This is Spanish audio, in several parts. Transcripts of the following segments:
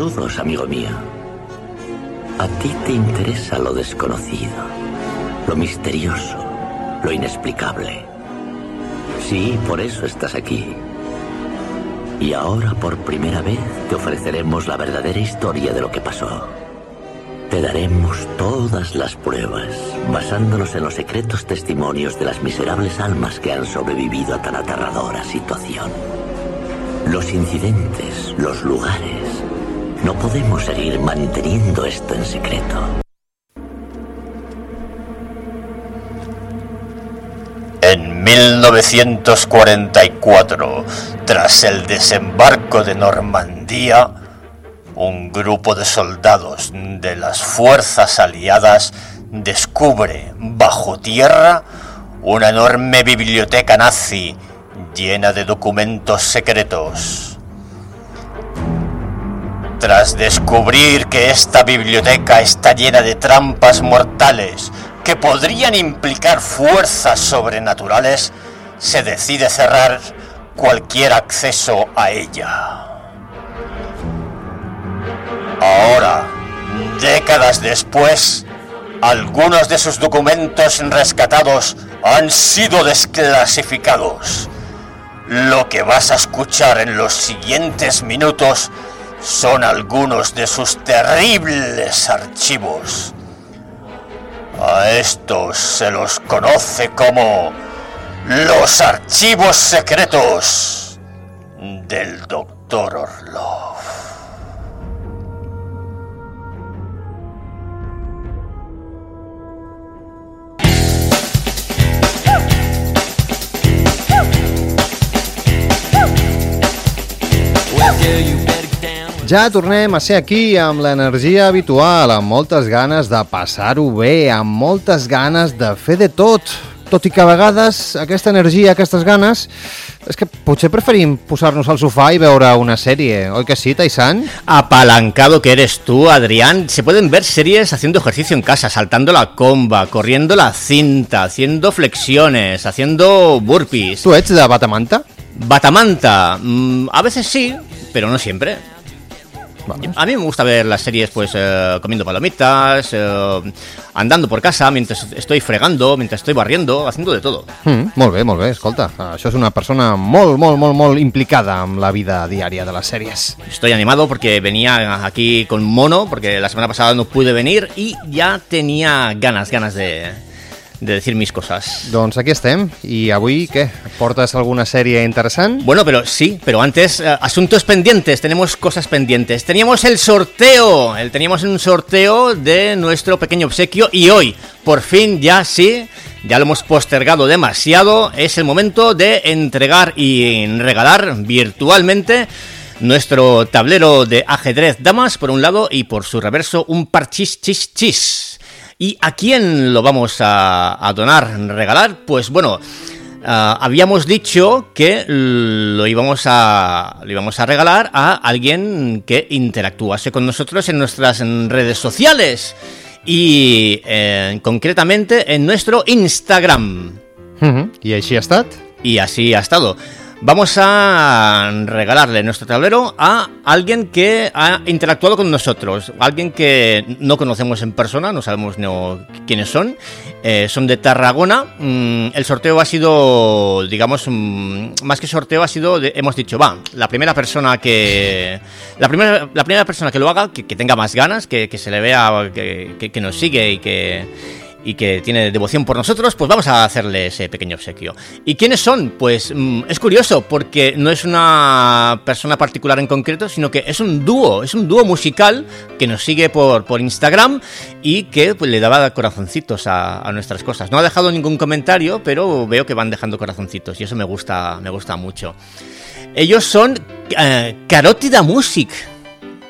Saludos, amigo mío. A ti te interesa lo desconocido, lo misterioso, lo inexplicable. Sí, por eso estás aquí. Y ahora por primera vez te ofreceremos la verdadera historia de lo que pasó. Te daremos todas las pruebas, basándonos en los secretos testimonios de las miserables almas que han sobrevivido a tan aterradora situación. Los incidentes, los lugares. No podemos seguir manteniendo esto en secreto. En 1944, tras el desembarco de Normandía, un grupo de soldados de las fuerzas aliadas descubre bajo tierra una enorme biblioteca nazi llena de documentos secretos. Tras descubrir que esta biblioteca está llena de trampas mortales que podrían implicar fuerzas sobrenaturales, se decide cerrar cualquier acceso a ella. Ahora, décadas después, algunos de sus documentos rescatados han sido desclasificados. Lo que vas a escuchar en los siguientes minutos son algunos de sus terribles archivos. A estos se los conoce como los archivos secretos del Doctor Orlov. Ja tornem a ser aquí amb l'energia habitual, amb moltes ganes de passar-ho bé, amb moltes ganes de fer de tot. Tot i que a vegades aquesta energia, aquestes ganes, és que potser preferim posar-nos al sofà i veure una sèrie, oi que sí, Taisan? Apalancado que eres tú, Adrián. Se pueden ver series haciendo ejercicio en casa, saltando la comba, corriendo la cinta, haciendo flexiones, haciendo burpees. Tu ets de Batamanta? Batamanta, mm, a veces sí, pero no siempre. A mí me gusta ver las series pues eh, comiendo palomitas, eh, andando por casa mientras estoy fregando, mientras estoy barriendo, haciendo de todo. Mm, molt bé, molt bé, escolta, això és una persona molt, molt, molt, molt implicada amb la vida diària de les sèries. Estoy animado porque venía aquí con mono, porque la semana pasada no pude venir y ya tenía ganas, ganas de, de decir mis cosas. Doncs aquí estem, i avui què? Portes alguna sèrie interessant? Bueno, pero sí, pero antes, eh, asuntos pendientes, tenemos cosas pendientes. Teníamos el sorteo, el, teníamos un sorteo de nuestro pequeño obsequio y hoy, por fin, ya sí, ya lo hemos postergado demasiado, es el momento de entregar y regalar virtualmente nuestro tablero de ajedrez damas por un lado y por su reverso un parchis chis chis. ¿Y a quién lo vamos a, a donar, regalar? Pues bueno, ah, habíamos dicho que lo íbamos, a, lo íbamos a regalar a alguien que interactuase con nosotros en nuestras redes sociales. Y eh, concretamente en nuestro Instagram. Uh -huh. I així ha estat? Y así ha estado. Vamos a regalarle nuestro tablero a alguien que ha interactuado con nosotros, alguien que no conocemos en persona, no sabemos no quiénes son, eh, son de Tarragona. Mm, el sorteo ha sido, digamos, mm, más que sorteo ha sido, de- hemos dicho, va, la primera persona que, la primera, la primera persona que lo haga, que, tenga más ganas, que, que se le vea, que- que nos sigue y que y que tiene devoción por nosotros, pues vamos a hacerle ese pequeño obsequio. ¿Y quiénes son? Pues mm, es curioso, porque no es una persona particular en concreto, sino que es un dúo, es un dúo musical que nos sigue por, por Instagram y que pues, le daba corazoncitos a, nuestras cosas. No ha dejado ningún comentario, pero veo que van dejando corazoncitos y eso me gusta, me gusta mucho. Ellos son eh, Carótida Music.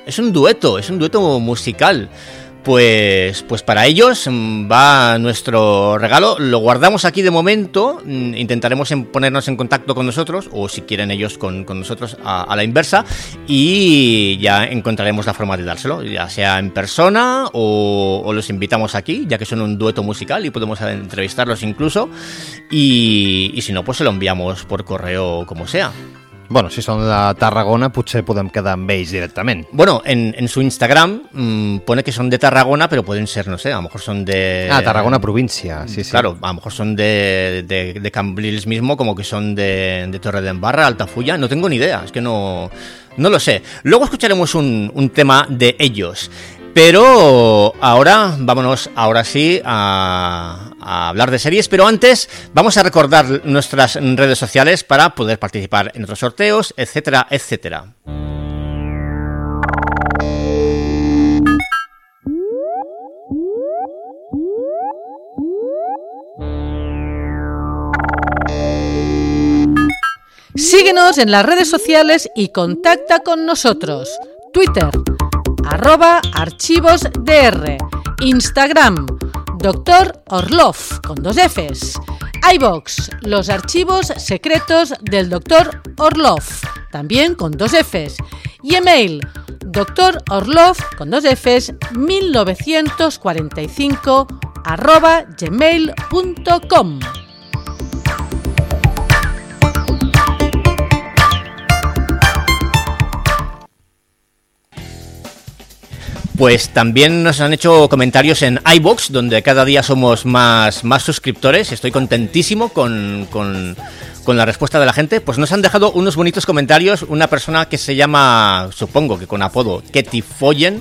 Es un dueto, es un dueto musical. Pues, pues para ellos mm, va nuestro regalo. Lo guardamos aquí de momento. mm, Intentaremos en ponernos en contacto con nosotros, o si quieren ellos con, con nosotros a, la inversa, y ya encontraremos la forma de dárselo, ya sea en persona o, o los invitamos aquí, ya que son un dueto musical y podemos entrevistarlos incluso. Y, y si no, pues se lo enviamos por correo como sea. Bueno, si són de Tarragona, potser podem quedar amb ells directament. Bueno, en, en su Instagram mmm, pone que son de Tarragona, pero pueden ser, no sé, a lo mejor son de... Ah, Tarragona provincia, sí, sí. Claro, a lo mejor son de, de, de Cambrils mismo, como que son de, de Torre de Embarra, Altafulla, no tengo ni idea, es que no, no lo sé. Luego escucharemos un, un tema de ellos. Pero ahora, vámonos ahora sí a, a, hablar de series, pero antes vamos a recordar nuestras redes sociales para poder participar en otros sorteos, etcétera, etcétera. Síguenos en las redes sociales y contacta con nosotros. Twitter, arroba archivos DR, Instagram, Doctor Orlov, con dos Fs, iBox, los archivos secretos del Doctor Orlov, también con dos Fs, y email, Doctor Orlov, con dos Fs, 1945, arroba gmail.com. Pues también nos han hecho comentarios en iBox, donde cada día somos más, más suscriptores. Estoy contentísimo con, con, con, la respuesta de la gente. Pues nos han dejado unos bonitos comentarios. Una persona que se llama, supongo que con apodo, Ketty Follen.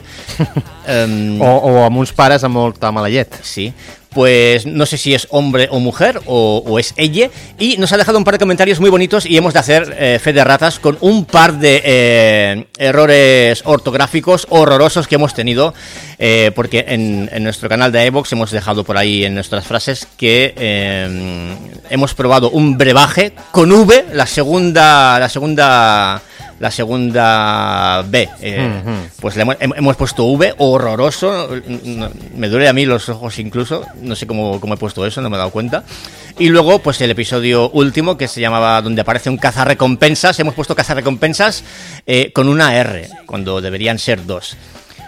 um, o, o amb uns pares amb molta mala llet. Sí. Pues no sé si es hombre o mujer o, es ella, y nos ha dejado un par de comentarios muy bonitos y hemos de hacer eh, fe de ratas con un par de eh, errores ortográficos horrorosos que hemos tenido, eh, porque en, nuestro canal de iVoox hemos dejado por ahí en nuestras frases que hemos probado un brebaje con V, la segunda, la segunda la segunda B. Eh, uh -huh. Pues le hemos, hemos, puesto V, horroroso. Me duele a mí los ojos incluso. No sé cómo, cómo, he puesto eso, no me he dado cuenta. Y luego, pues el episodio último, que se llamaba Donde aparece un cazarrecompensas. Hemos puesto cazarrecompensas eh, con una R, cuando deberían ser dos.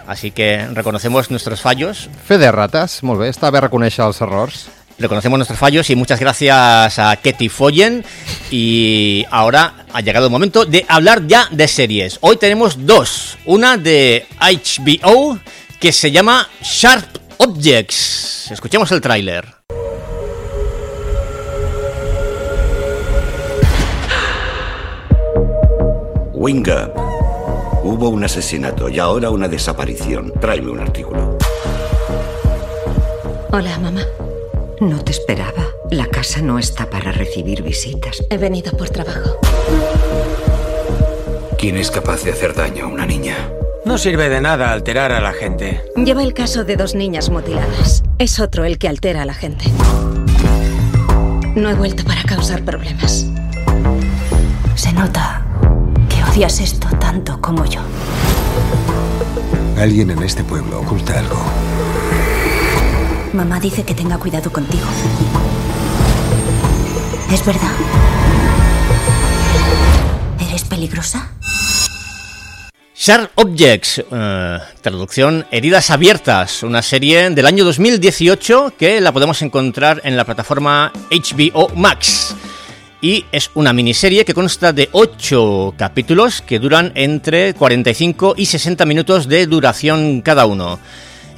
Así que reconocemos nuestros fallos. Fe de ratas, molt bé, està bé reconèixer els errors. Reconocemos nuestros fallos y muchas gracias a Ketty Follen. Y ahora ha llegado el momento de hablar ya de series. Hoy tenemos dos. Una de HBO que se llama Sharp Objects. Escuchemos el tráiler. Wing Up. Hubo un asesinato y ahora una desaparición. Tráeme un artículo. Hola, mamá. No te esperaba. La casa no está para recibir visitas. He venido por trabajo. ¿Quién es capaz de hacer daño a una niña? No sirve de nada alterar a la gente. Lleva el caso de dos niñas mutiladas. Es otro el que altera a la gente. No he vuelto para causar problemas. Se nota que odias esto tanto como yo. Alguien en este pueblo oculta algo. Mamá dice que tenga cuidado contigo. ¿Es verdad? ¿Eres peligrosa? Sharp Objects, eh, traducción Heridas Abiertas, una serie del año 2018 que la podemos encontrar en la plataforma HBO Max. Y es una miniserie que consta de 8 capítulos que duran entre 45 y 60 minutos de duración cada uno.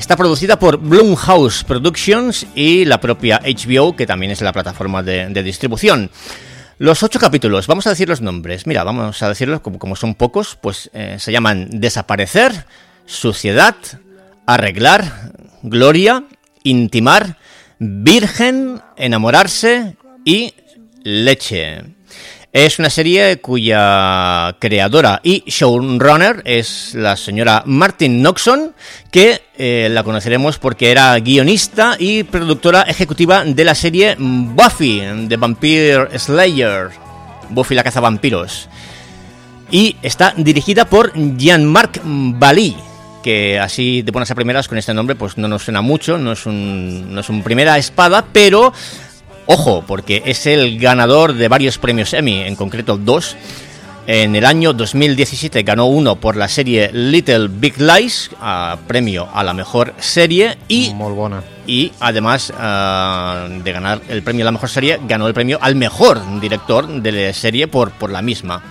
Está producida por Blumhouse Productions y la propia HBO, que también es la plataforma de, distribución. Los ocho capítulos, vamos a decir los nombres. Mira, vamos a decirlos como, como son pocos, pues eh, se llaman Desaparecer, Suciedad, Arreglar, Gloria, Intimar, Virgen, Enamorarse y Leche. Es una serie cuya creadora y showrunner es la señora Martin Noxon, que eh, la conoceremos porque era guionista y productora ejecutiva de la serie Buffy, de Vampire Slayer, Buffy la caza vampiros. Y está dirigida por Jean-Marc Bali, que así de buenas a primeras con este nombre pues no nos suena mucho, no es un, no es un primera espada, pero Ojo, porque es el ganador de varios premios Emmy, en concreto dos. En el año 2017 ganó uno por la serie Little Big Lies, premio a la mejor serie y además uh, de ganar el premio a la mejor serie ganó el premio al mejor director de la serie por, por la misma.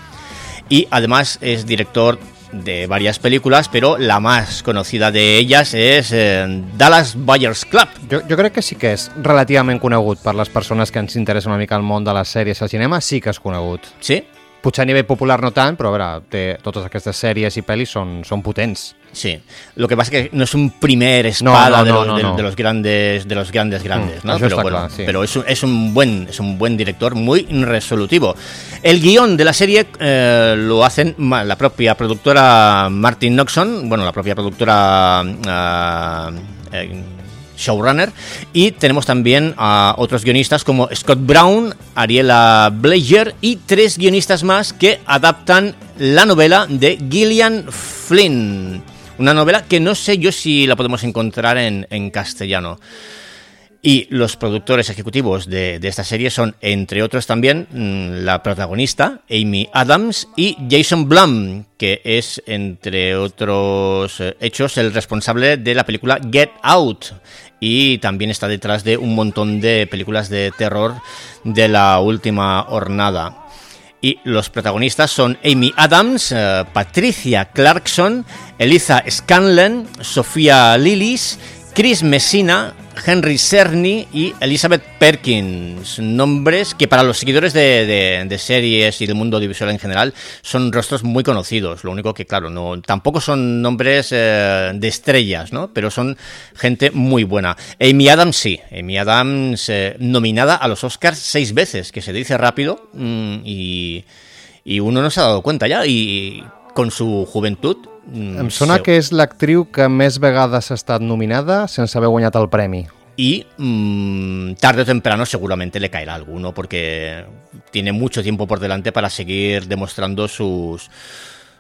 y además es director de varias películas, pero la más conocida de ellas és eh, Dallas Buyers Club. Jo, jo crec que sí que és relativament conegut per les persones que ens interessa una mica el món de les sèries al cinema, sí que és conegut. Sí? Potser a nivell popular no tant, però a veure, té, totes aquestes sèries i pel·lis són, són potents. Sí, lo que pasa es que no es un primer espada No, no, de, no, los, no, de- no. de los grandes de los grandes grandes, Mm, ¿no? eso Pero está bueno, claro, sí. pero es un, es un buen es un buen director muy resolutivo. El guion de la serie eh, lo hacen la propia productora Martin Noxon, bueno, la propia productora ah, eh, showrunner y tenemos también a otros guionistas como Scott Brown, Ariela Blager y tres guionistas más que adaptan la novela de Gillian Flynn. Una novela que no sé yo si la podemos encontrar en, en castellano. Y los productores ejecutivos de, de esta serie son, entre otros también, mm, la protagonista, Amy Adams, y Jason Blum, que es, entre otros eh, hechos, el responsable de la película Get Out. Y también está detrás de un montón de películas de terror de la última hornada. Y los protagonistas son Amy Adams, eh, Patricia Clarkson, Eliza Scanlon, Sofía Lillis, Chris Messina, Henry Cerny y Elizabeth Perkins. Nombres que para los seguidores de, series y del mundo audiovisual en general son rostros muy conocidos. Lo único que, claro, no tampoco son nombres eh, de estrellas, ¿no? Pero son gente muy buena. Amy Adams sí. Amy Adams eh, nominada a los Oscars seis veces, que se dice rápido mm, y, y uno no se ha dado cuenta ya. Y con su juventud... mm, Em sona se- que és l'actriu que més vegades ha estat nominada sense haver guanyat el premi. y mm, tarde o temprano seguramente le caerá alguno porque tiene mucho tiempo por delante para seguir demostrando sus,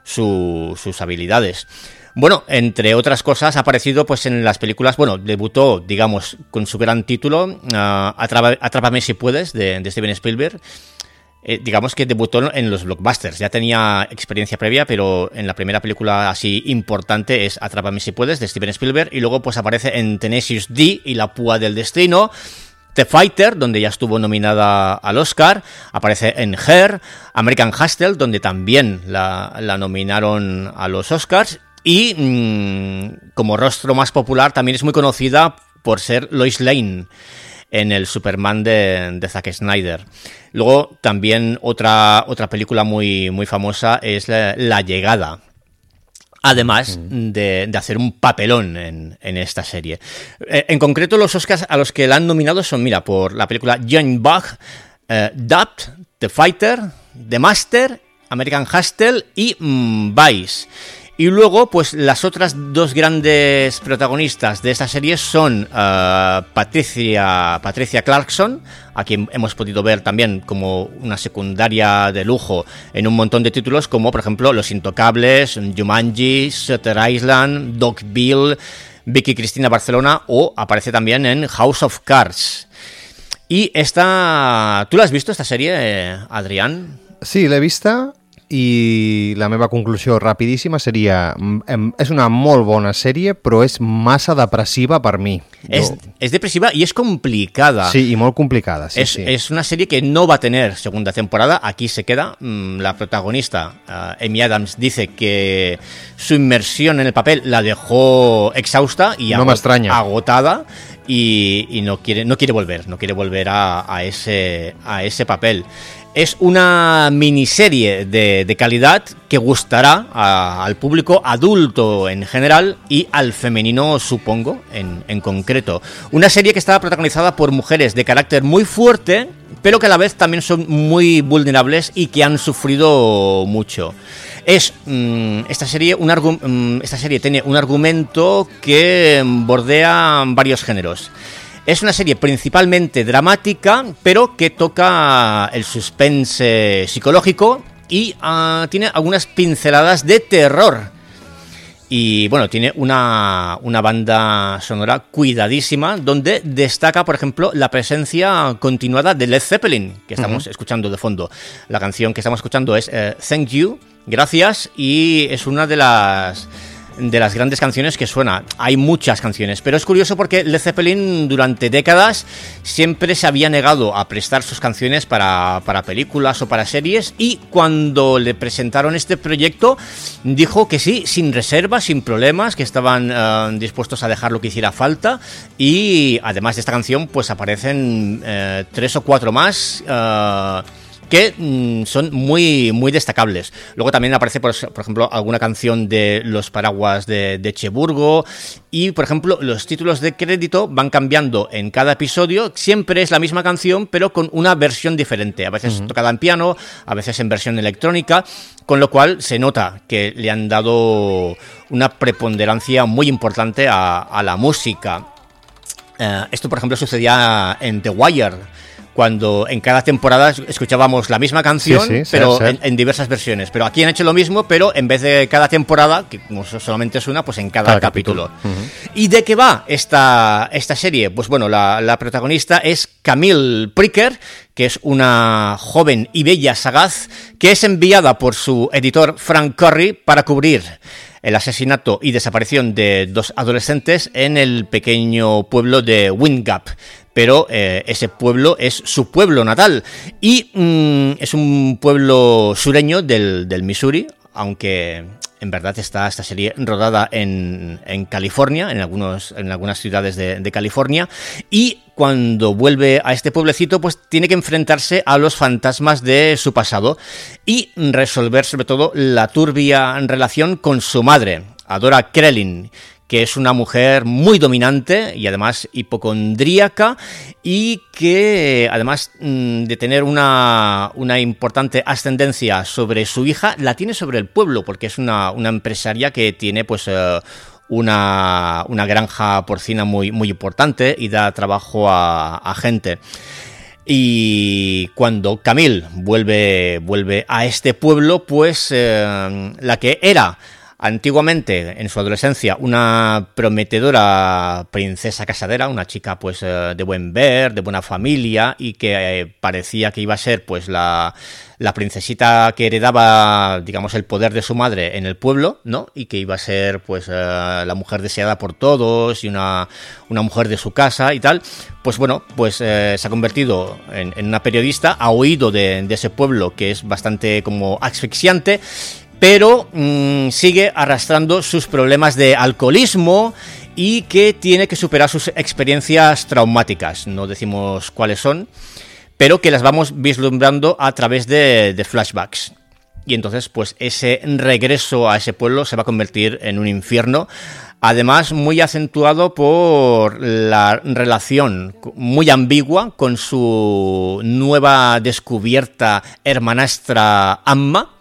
su- sus habilidades. Bueno, entre otras cosas, ha aparecido pues en las películas, bueno, debutó, digamos, con su gran título, ah, Atrápame si puedes, de, de Steven Spielberg. Eh, digamos que debutó en los blockbusters. Ya tenía experiencia previa, pero en la primera película así importante es Atrápame si puedes, de Steven Spielberg. Y luego pues aparece en Tenacious D y La púa del destino. The Fighter, donde ya estuvo nominada al Oscar, aparece en Her, American Hustle, donde también la, nominaron a los Oscars, y mm, como rostro más popular también es muy conocida por ser Lois Lane en el Superman de, de Zack Snyder. Luego también otra, otra película muy, muy famosa es La, La Llegada, además de, de hacer un papelón en, en esta serie. Eh, en concreto, los Oscars a los que la han nominado son, mira, por la película John Bach, eh, Dubbed, The Fighter, The Master, American Hustle y mm, Vice. Y luego, pues las otras dos grandes protagonistas de esta serie son eh, Patricia, Patricia Clarkson, a quien hemos podido ver también como una secundaria de lujo en un montón de títulos, como por ejemplo Los Intocables, Jumanji, Shutter Island, Doc Bill, Vicky Cristina Barcelona o aparece también en House of Cards. Y esta... ¿Tú la has visto esta serie, eh, Adrián? Sí, l'he vista i la meva conclusió rapidíssima seria mm, em, és una molt bona sèrie però és massa depressiva per mi. Es, es depresiva y es complicada. Sí, i molt complicada, sí, es una serie que no va a tener segunda temporada. Aquí se queda. Mm, La protagonista, eh, Amy Adams, dice que su inmersión en el papel la dejó exhausta y No agotada y, y no quiere no quiere volver, no quiere volver a, a ese a ese papel. Es una miniserie de, de calidad que gustará al público adulto en general y al femenino, supongo, en, concreto. Una serie que está protagonizada por mujeres de carácter muy fuerte, pero que a la vez también son muy vulnerables y que han sufrido mucho. Es mm, esta serie un mm, esta serie tiene un argumento que bordea varios géneros. Es una serie principalmente dramática, pero que toca el suspense psicológico y ah, tiene algunas pinceladas de terror. Y bueno, tiene una, una banda sonora cuidadísima donde destaca, por ejemplo, la presencia continuada de Led Zeppelin, que estamos escuchando de fondo. La canción que estamos escuchando es eh, Thank You, gracias, y es una de las de las grandes canciones que suena. Hay muchas canciones, pero es curioso porque Led Zeppelin durante décadas siempre se había negado a prestar sus canciones para, películas o para series y cuando le presentaron este proyecto dijo que sí, sin reservas, sin problemas, que estaban eh, dispuestos a dejar lo que hiciera falta y además de esta canción pues aparecen eh, tres o cuatro más. Eh, que mm, son muy, muy destacables. Luego también aparece, por, ejemplo, alguna canción de Los Paraguas de, de, Cheburgo y, por ejemplo, los títulos de crédito van cambiando en cada episodio. Siempre es la misma canción, pero con una versión diferente. A veces tocada en piano, a veces en versión electrónica, con lo cual se nota que le han dado una preponderancia muy importante a, la música. Eh, esto, por ejemplo, sucedía en The Wire cuando en cada temporada escuchábamos la misma canción, pero En, diversas versiones. Pero aquí han hecho lo mismo, pero en vez de cada temporada, que solamente es una, pues en cada, capítulo. ¿Y de qué va esta, esta serie? Pues bueno, la, protagonista es Camille Pricker, que es una joven y bella sagaz, que es enviada por su editor Frank Curry para cubrir el asesinato y desaparición de dos adolescentes en el pequeño pueblo de Windgap pero eh, ese pueblo es su pueblo natal. Y mm, es un pueblo sureño del, del, Missouri, aunque en verdad está esta serie rodada en, en California, en, algunos, en algunas ciudades de, de, California, y cuando vuelve a este pueblecito, pues tiene que enfrentarse a los fantasmas de su pasado y resolver sobre todo la turbia relación con su madre, Adora Krellin, que es una mujer muy dominante y además hipocondríaca y que además mm, de tener una, importante ascendencia sobre su hija, la tiene sobre el pueblo, porque es una, empresaria que tiene pues... Eh, una, granja porcina muy, muy importante y da trabajo a, gente. Y cuando Camille vuelve, vuelve a este pueblo, pues eh, la que era Antiguamente, en su adolescencia, una prometedora princesa casadera, una chica pues eh, de buen ver, de buena familia y que eh, parecía que iba a ser pues la, princesita que heredaba, digamos, el poder de su madre en el pueblo, ¿no? Y que iba a ser pues eh, la mujer deseada por todos y una, una, mujer de su casa y tal. Pues bueno, pues se ha convertido en, una periodista, ha oído de, de ese pueblo que es bastante como asfixiante pero mm, sigue arrastrando sus problemas de alcoholismo y que tiene que superar sus experiencias traumáticas. No decimos cuáles son, pero que las vamos vislumbrando a través de, flashbacks. Y entonces, pues ese regreso a ese pueblo se va a convertir en un infierno. Además, muy acentuado por la relación muy ambigua con su nueva descubierta hermanastra Amma,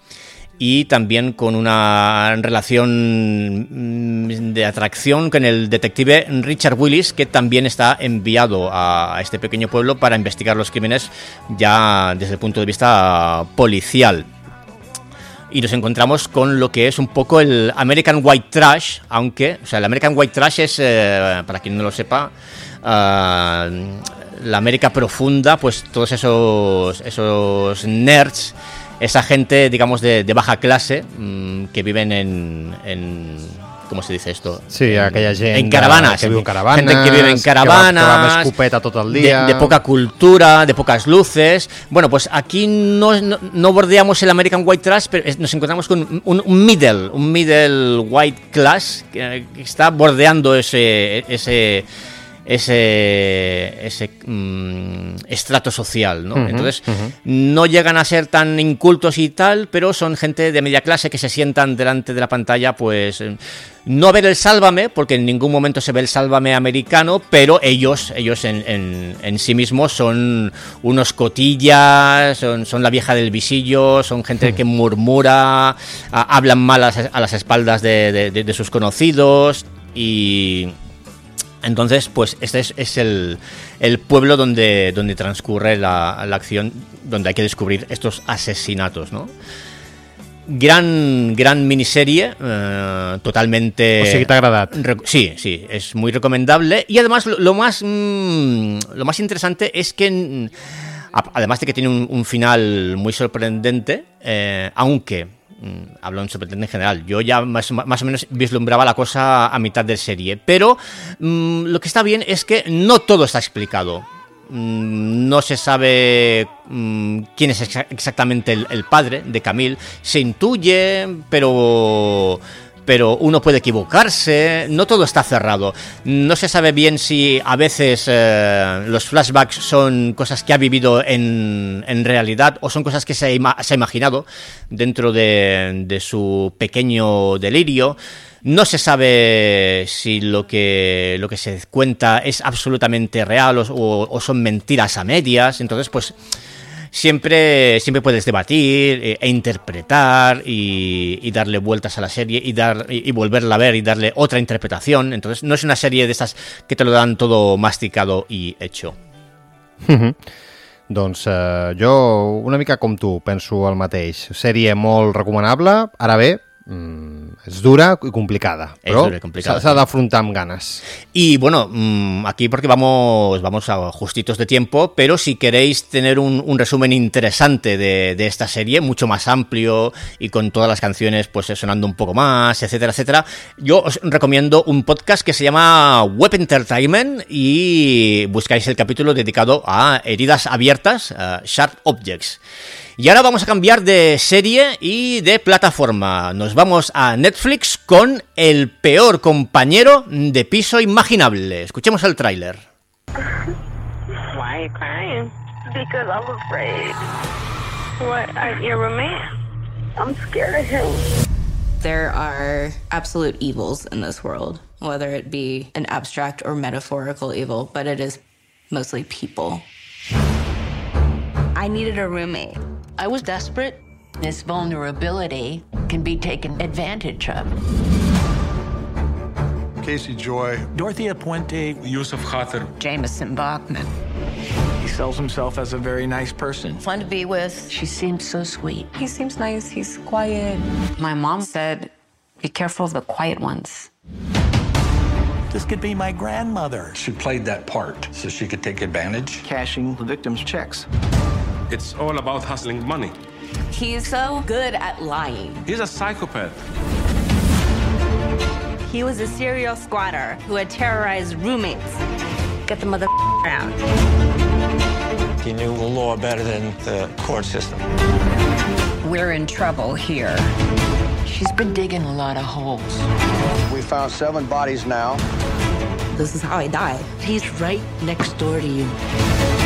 y también con una relación mm, de atracción con el detective Richard Willis, que también está enviado a este pequeño pueblo para investigar los crímenes ya desde el punto de vista policial. Y nos encontramos con lo que es un poco el American White Trash, aunque, o sea, el American White Trash es, eh, para quien no lo sepa, eh, la América profunda, pues todos esos, esos nerds esa gente, digamos, de, baja clase mm, que viven en, en, ¿Cómo se dice esto? Sí, aquella gente En caravanas. Que vive en caravanas. Gente que vive en caravanas. Que escopeta todo el día. De, poca cultura, de pocas luces. Bueno, pues aquí no, no, bordeamos el American White Trash, pero nos encontramos con un, un middle, un middle white class que está bordeando ese, ese ese, ese mm, estrato social, ¿no? Entonces, no llegan a ser tan incultos y tal, pero son gente de media clase que se sientan delante de la pantalla, pues, eh, no ver el sálvame, porque en ningún momento se ve el sálvame americano, pero ellos, ellos en, en, sí mismos son unos cotillas, son, son, la vieja del visillo, son gente que murmura, hablan mal a, las espaldas de sus conocidos y entonces, pues este es, el, pueblo donde, donde transcurre la, acción, donde hay que descubrir estos asesinatos, ¿no? Gran, gran miniserie, eh, totalmente... O agrada. Sí, sí, es muy recomendable. Y además, lo, más, mm, lo más interesante es que, además de que tiene un, final muy sorprendente, eh, aunque hablo en superintendente en general. Yo ya más, más, o menos vislumbraba la cosa a mitad de serie. Pero mmm, lo que está bien es que no todo está explicado. Mm, no se sabe quién es exa exactamente el, el, padre de Camille. Se intuye, pero pero uno puede equivocarse, no todo está cerrado. No se sabe bien si a veces eh, los flashbacks son cosas que ha vivido en, en realidad o son cosas que se ha, imaginado dentro de, de, su pequeño delirio. No se sabe si lo que, lo que se cuenta es absolutamente real o, o son mentiras a medias. Entonces, pues siempre, siempre puedes debatir e, e interpretar y, darle vueltas a la serie y, dar, y, volverla a ver y darle otra interpretación. Entonces no es una serie de estas que te lo dan todo masticado y hecho. Doncs eh, jo, una mica com tu, penso el mateix. Sèrie molt recomanable, ara Mm, es dura y complicada, pero se ha de afrontar amb ganas. Y bueno, mmm, aquí porque vamos, vamos a justitos de tiempo, pero si queréis tener un, un resumen interesante de, de, esta serie, mucho más amplio y con todas las canciones pues sonando un poco más, etcétera, etcétera, yo os recomiendo un podcast que se llama Web Entertainment y buscáis el capítulo dedicado a heridas abiertas, uh, Sharp Objects. Y ahora vamos a cambiar de serie y de plataforma. Nos vamos a Netflix con El peor compañero de piso imaginable. Escuchemos el tráiler. Why are you crying? Because I'm afraid. What? I, your roommate? I'm scared of him. There are absolute evils in this world, whether it be an abstract or metaphorical evil, but it is mostly people. I needed a roommate. I was desperate. This vulnerability can be taken advantage of. Casey Joy. Dorothea Puente. Yusuf Khater. Jameson Bachman. He sells himself as a very nice person. Fun to be with. She seems so sweet. He seems nice. He's quiet. My mom said, be careful of the quiet ones. This could be my grandmother. She played that part so she could take advantage. Cashing the victim's checks. It's all about hustling money. He's so good at lying. He's a psychopath. He was a serial squatter who had terrorized roommates. Get the mother out. He knew the law better than the court system. We're in trouble here. She's been digging a lot of holes. We found seven bodies now. This is how I died. He's right next door to you.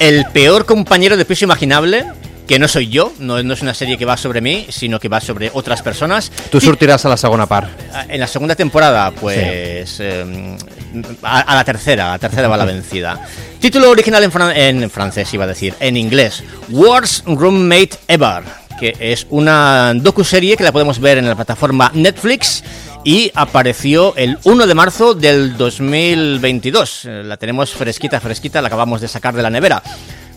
El peor compañero de piso imaginable que no soy yo, no, no, es una serie que va sobre mí, sino que va sobre otras personas. Tú sortirás a la segunda par. En la segunda temporada, pues sí. eh, a, a, la tercera, a la tercera va la vencida. Título original en, fran en francés, iba a decir, en inglés, Worst Roommate Ever, que es una docuserie que la podemos ver en la plataforma Netflix y apareció el 1 de marzo del 2022. La tenemos fresquita, fresquita, la acabamos de sacar de la nevera.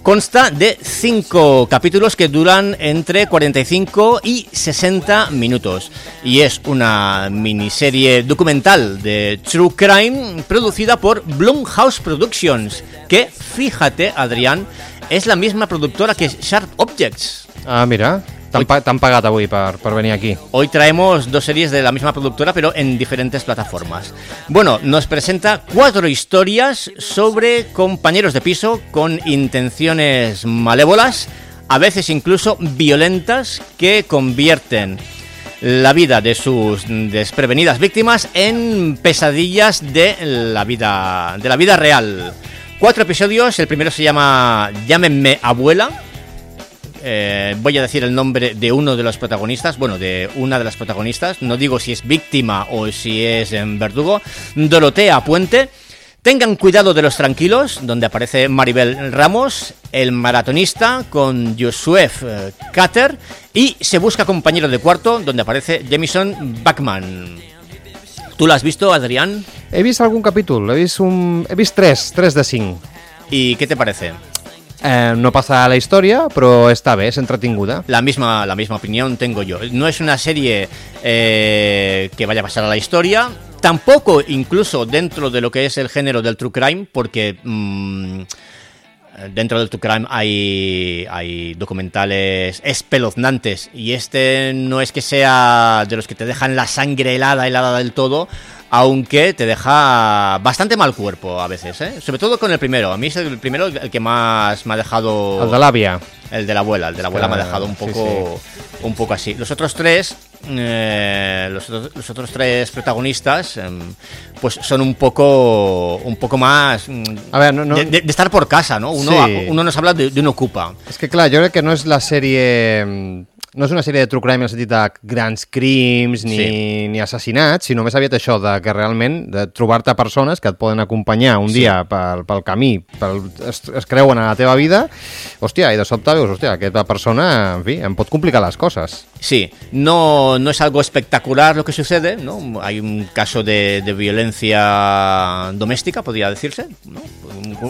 Consta de 5 capítulos que duran entre 45 y 60 minutos. Y es una miniserie documental de True Crime producida por Blumhouse Productions. Que, fíjate, Adrián, es la misma productora que Sharp Objects. Ah, mira. T'han pa pagat avui per, per venir aquí. Hoy traemos dos series de la misma productora, pero en diferentes plataformas. Bueno, nos presenta cuatro historias sobre compañeros de piso con intenciones malévolas, a veces incluso violentas, que convierten la vida de sus desprevenidas víctimas en pesadillas de la vida, de la vida real. Cuatro episodios, el primero se llama Llámenme abuela, eh, voy a decir el nombre de uno de los protagonistas, bueno, de una de las protagonistas, no digo si es víctima o si es en verdugo, Dorotea Puente. Tengan cuidado de los tranquilos, donde aparece Maribel Ramos, el maratonista con Josuef eh, Cutter y se busca compañero de cuarto, donde aparece Jamison Bachman. ¿Tú lo has visto, Adrián? He visto algún capítulo, he visto, un... he visto tres, tres de cinc. ¿Y qué te parece? Eh, no pasa a la historia, pero está bé, es entretinguda. La misma, la misma opinión tengo yo. No es una serie eh, que vaya a pasar a la historia, tampoco incluso dentro de lo que es el género del true crime, porque mmm, dentro del True Crime hay, hay documentales espeluznantes y este no es que sea de los que te dejan la sangre helada, helada del todo, aunque te deja bastante mal cuerpo a veces, ¿eh? sobre todo con el primero. A mí es el primero el que más me ha dejado... El de l'àvia. El de la abuela, el de la abuela me ha dejado un sí, poco, un poco así. Los otros tres, eh, los, otros, los otros tres protagonistas, em, pues son un poco, un poco más mm, A ver, no- no- de, estar por casa, ¿no? Uno, Sí. uno nos habla de, de un ocupa. És que clar, jo crec que no és la sèrie... No és una sèrie de true crime en el sentit de grans crims ni, Sí. ni assassinats, sinó més aviat això, de que realment de trobar-te persones que et poden acompanyar un Sí. dia pel, pel camí, pel, es, es creuen a la teva vida, hòstia, i de sobte veus, hòstia, aquesta persona, en fi, em pot complicar les coses. Sí, no, no es algo espectacular lo que sucede, ¿no? Hay un caso de, de violencia doméstica, podría decirse, ¿no?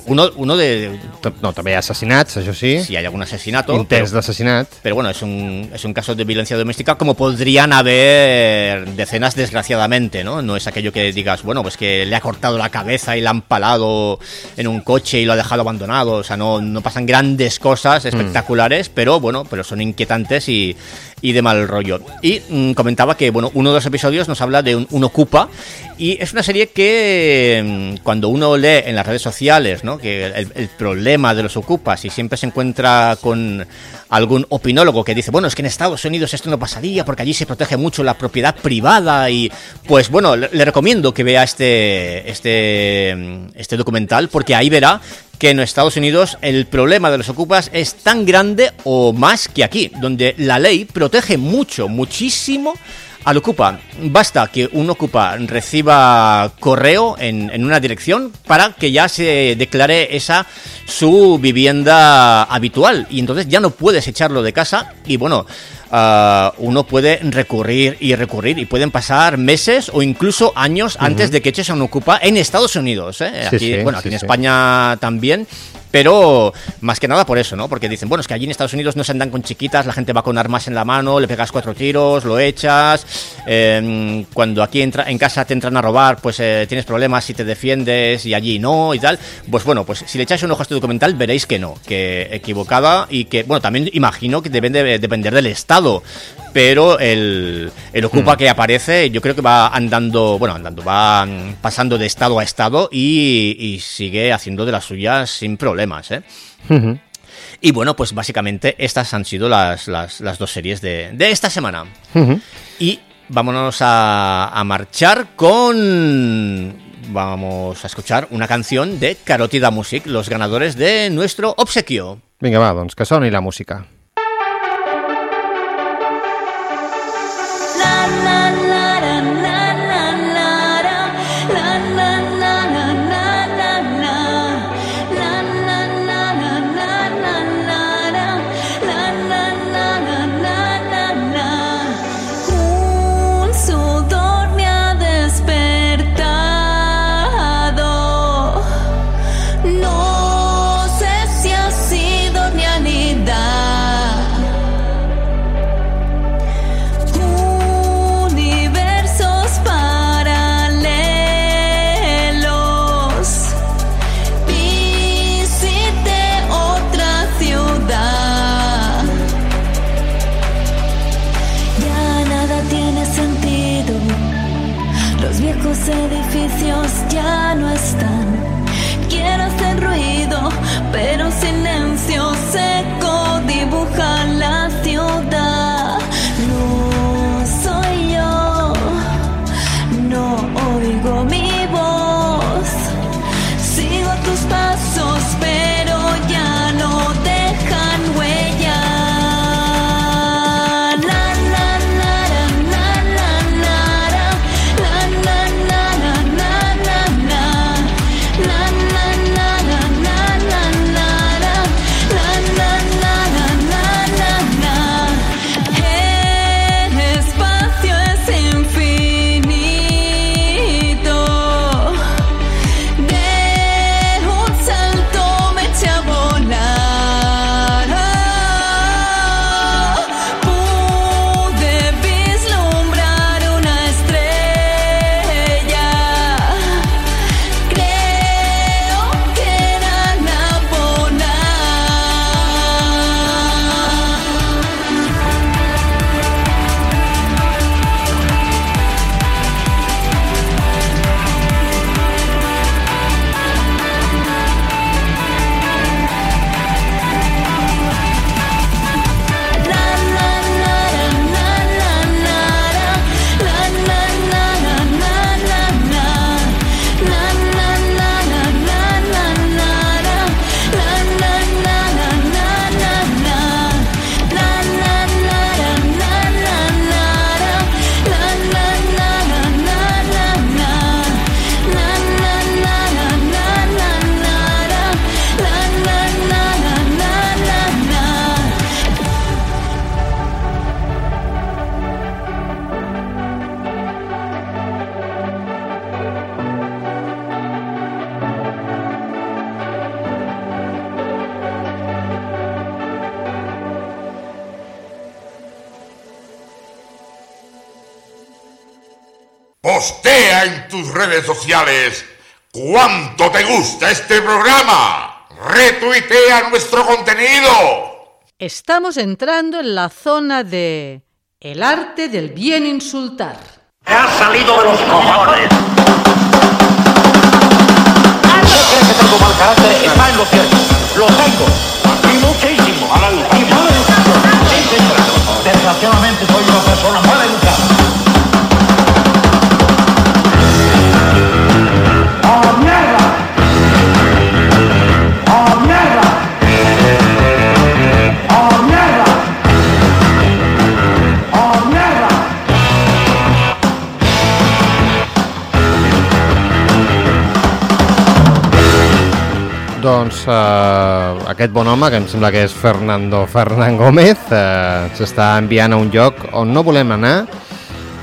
Uno, uno de... No, també hi ha assassinats, això sí. Sí, hay algún asesinato. Intents d'assassinat. Pero bueno, es un, es un caso de violencia doméstica como podrían haber decenas desgraciadamente, ¿no? No es aquello que digas, bueno, pues que le ha cortado la cabeza y la han palado en un coche y lo ha dejado abandonado. O sea, no, no pasan grandes cosas espectaculares, pero bueno, pero son inquietantes y, y de mal rollo. Y mm, comentaba que, bueno, uno de los episodios nos habla de un, ocupa y es una serie que mm, cuando uno lee en las redes sociales, ¿no? Que el, el problema de los ocupas y siempre se encuentra con algún opinólogo que dice, bueno, es que en Estados Unidos esto no pasaría porque allí se protege mucho la propiedad privada y pues bueno, le, le recomiendo que vea este, este, mm, este documental porque ahí verá que en Estados Unidos el problema de los ocupas es tan grande o más que aquí, donde la ley protege mucho, muchísimo al ocupa. Basta que un ocupa reciba correo en, en una dirección para que ya se declare esa su vivienda habitual y entonces ya no puedes echarlo de casa y bueno, ah, uno puede recurrir y recurrir y pueden pasar meses o incluso años antes de que eches a un ocupa en Estados Unidos. ¿eh? Aquí, sí, bueno, aquí sí, en. España también. Pero más que nada por eso, ¿no? Porque dicen, bueno, es que allí en Estados Unidos no se andan con chiquitas, la gente va con armas en la mano, le pegas cuatro tiros, lo echas. eh, cuando aquí entra, en casa te entran a robar, pues eh, tienes problemas si te defiendes y allí no y tal. Pues bueno, pues si le echáis un ojo a este documental veréis que no, que equivocada y que, bueno, también imagino que deben de depender del Estado. Pero el, el ocupa Hmm. que aparece, yo creo que va andando, bueno, andando, va mm, pasando de estado a estado y, y sigue haciendo de las suyas sin problemas, ¿eh? Y bueno, pues básicamente estas han sido las, las, las dos series de, de esta semana. Y vámonos a, a marchar con... Vamos a escuchar una canción de Carotida Music, los ganadores de nuestro obsequio. Vinga, va, doncs que soni la música. Sociales cuánto te gusta este programa. Retuitea nuestro contenido. Estamos entrando en la zona de el arte del bien insultar. ha salido de los cojones! ¿Qué crees que tengo mal carácter? Está en lo cierto. Lo tengo. Y muchísimo. Y mal educado. Sí, señor. Desgraciadamente soy una persona eh, aquest bon home, que em sembla que és Fernando Fernán Gómez, eh, s'està enviant a un lloc on no volem anar,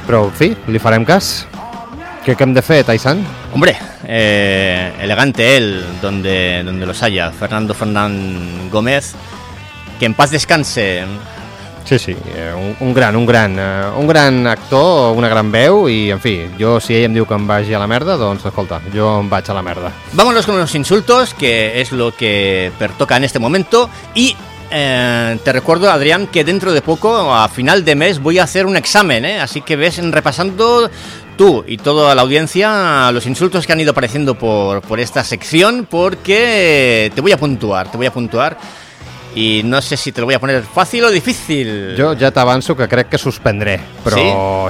però, en fi, li farem cas. ¿Qué, qué hem de fer, Taisan? Hombre, eh, elegante él, donde, donde los haya. Fernando Fernán Gómez, que en paz descanse. Sí, sí, eh, un, un gran, un gran, eh, un gran actor, una gran veu i, en fi, jo si ell em diu que em vagi a la merda, doncs, escolta, jo em vaig a la merda. Vámonos con los insultos, que es lo que pertoca en este momento. Y eh, te recuerdo, Adrián, que dentro de poco, a final de mes, voy a hacer un examen, ¿eh? Así que ves repasando tú y toda la audiencia los insultos que han ido apareciendo por, por esta sección, porque te voy a puntuar, te voy a puntuar. I no sé si te lo voy a poner fàcil o difícil. Jo ja t'avanço que crec que suspendré, però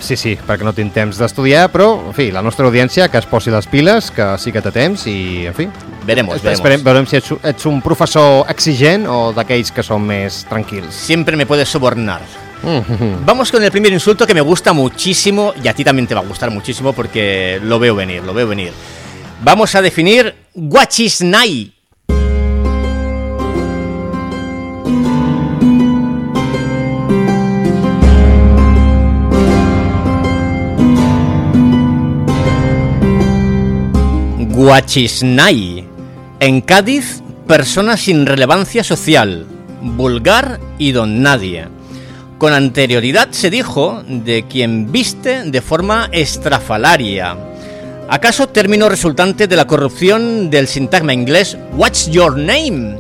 sí? sí, sí, perquè no tinc temps d'estudiar, però, en fi, la nostra audiència que es posi les piles, que sí que té temps i, en fi... Veremos, veremos. Esperem, veurem si ets, ets un professor exigent o d'aquells que són més tranquils. Siempre me puedes sobornar. Vamos con el primer insulto que me gusta muchísimo y a ti también te va a gustar muchísimo porque lo veo venir, lo veo venir. Vamos a definir Guachisnai. Guachisnai. En Cádiz, persona sin relevancia social, vulgar y don nadie. Con anterioridad se dijo de quien viste de forma estrafalaria. ¿Acaso término resultante de la corrupción del sintagma inglés What's your name?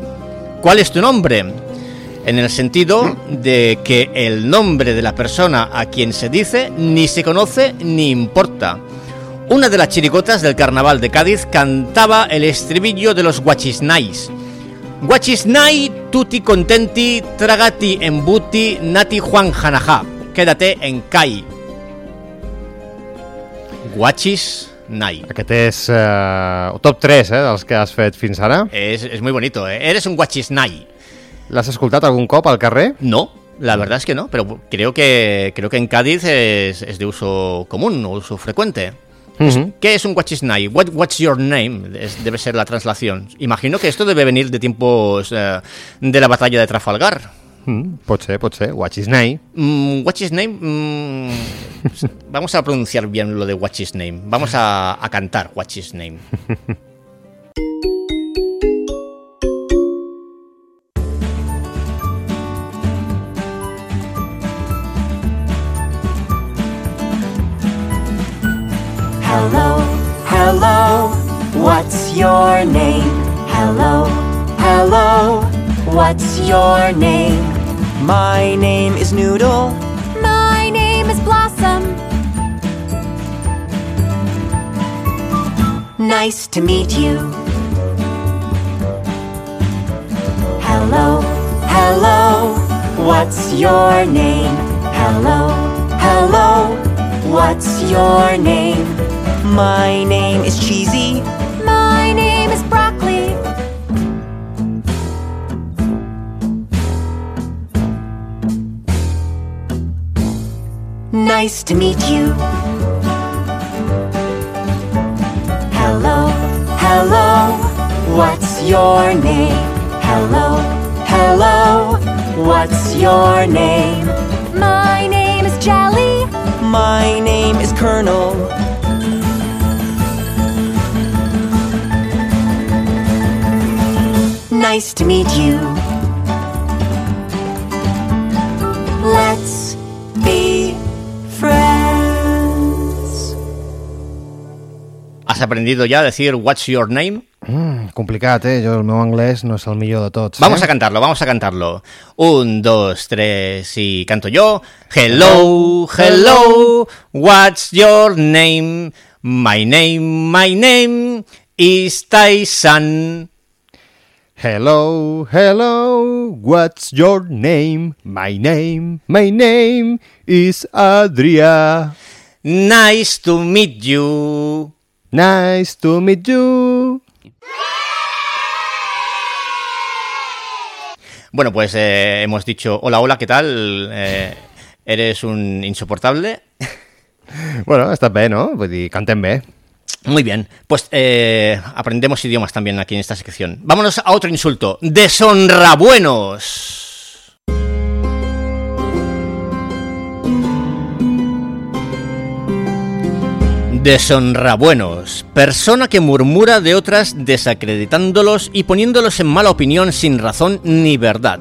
¿Cuál es tu nombre? En el sentido de que el nombre de la persona a quien se dice ni se conoce ni importa. Una de las chiricotas del carnaval de Cádiz cantaba el estribillo de los guachisnais. Guachisnai, tutti contenti, tragati embuti, nati Juan Janajá. Quédate en Kai. Guachisnai. Aquest és eh, el top 3 eh, dels que has fet fins ara. Muy bonito, ¿eh? Eres un guachisnai. L'has escoltat algun cop al carrer? No, la verdad es que no, pero creo que, creo que en Cádiz es, es de uso común, uso frecuente. Uh -huh. ¿Qué es un guachisnai? What, what's your name? Es, debe ser la traslación. Imagino que esto debe venir de tiempos eh, de la batalla de Trafalgar. Mm, pot ser, pot ser. Guachisnai. Mm, what's his name? Mm, vamos a pronunciar bien lo de what's his name. Vamos a, a cantar what's his name. What's your name? Hello, hello, what's your name? My name is Noodle. My name is Blossom. Nice to meet you. Hello, hello, what's your name? Hello, hello, what's your name? My name is Cheesy. Nice to meet you. Hello, hello, what's your name? Hello, hello, what's your name? My name is Jelly. My name is Colonel. Nice to meet you. ¿Has aprendido ya a decir What's your name? Mm, complicat, eh? Jo, el meu anglès no és el millor de tots. Vamos eh? a cantarlo, vamos a cantarlo. Un, dos, tres y canto yo. Hello, hello, what's your name? My name, my name is Tyson. Hello, hello, what's your name? My name, my name is Adria. Nice to meet you. Nice to meet you. Bueno, pues eh, hemos dicho, hola, hola, ¿qué tal? Eh, eres un insoportable. Bueno, està bé, no? Vull dir, cantem bé. Muy bien, pues eh, aprendemos idiomas también aquí en esta sección. Vámonos a otro insulto. Deshonrabuenos. Deshonrabuenos. Persona que murmura de otras desacreditándolos y poniéndolos en mala opinión sin razón ni verdad.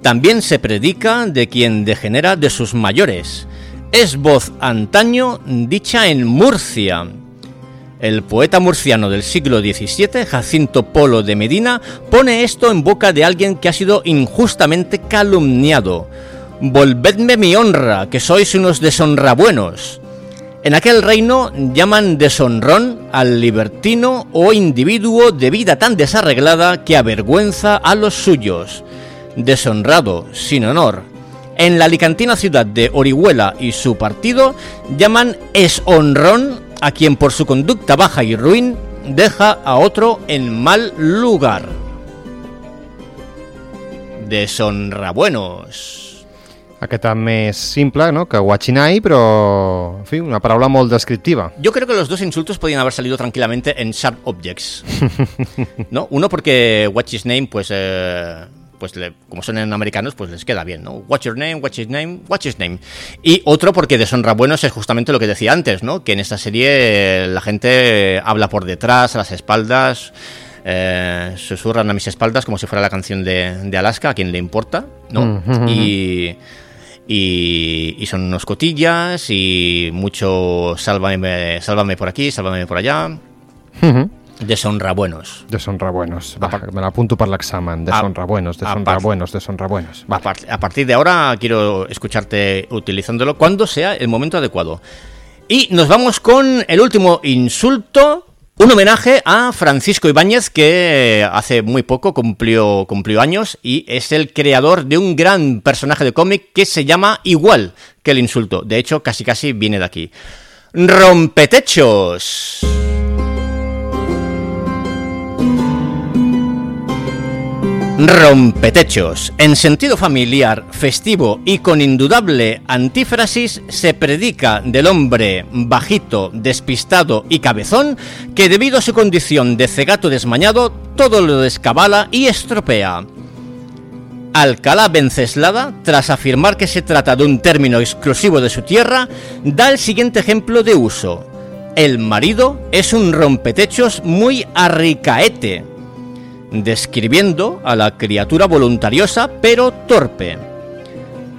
También se predica de quien degenera de sus mayores. Es voz antaño dicha en Murcia. El poeta murciano del siglo XVII, Jacinto Polo de Medina, pone esto en boca de alguien que ha sido injustamente calumniado. Volvedme mi honra, que sois unos deshonrabuenos. En aquel reino llaman deshonrón al libertino o individuo de vida tan desarreglada que avergüenza a los suyos. Deshonrado, sin honor. En la alicantina ciudad de Orihuela y su partido llamaneshonrón a quien por su conducta baja y ruin deja a otro en mal lugar. Deshonrabuenos. Aquesta més simple, no?, que Wachinai, però, en fi, una paraula molt descriptiva. Yo creo que los dos insultos podían haber salido tranquilamente en Sharp Objects. ¿No? Uno porque What's His Name, pues, eh, pues le- como son en americanos, pues les queda bien, ¿no? What's your name, what's his name, what's his name. Y otro porque deshonrabuenos es justamente lo que decía antes, ¿no? Que en esta serie eh, la gente habla por detrás, a las espaldas, eh, susurran a mis espaldas como si fuera la canción de, de Alaska, a quien le importa, ¿no? Ujú. Y... Y, y son unos cotillas y mucho sálvame, sálvame por aquí, sálvame por allá. Mhm. Deshonrabuenos. Deshonrabuenos. Va, me l'apunto per l'examen. Deshonrabuenos, a- deshonrabuenos, deshonrabuenos. A, par- a partir de ahora quiero escucharte utilizándolo cuando sea el momento adecuado. Y nos vamos con el último insulto. Un homenaje a Francisco Ibáñez, que hace muy poco cumplió, años y es el creador de un gran personaje de cómic que se llama igual que el insulto. De hecho, casi casi viene de aquí. Rompetechos. Rompetechos. En sentido familiar, festivo y con indudable antífrasis se predica del hombre bajito, despistado y cabezón que debido a su condición de cegato desmañado todo lo descabala y estropea. Alcalá Venceslada, tras afirmar que se trata de un término exclusivo de su tierra, da el siguiente ejemplo de uso. El marido es un rompetechos muy arricaete, describiendo a la criatura voluntariosa pero torpe.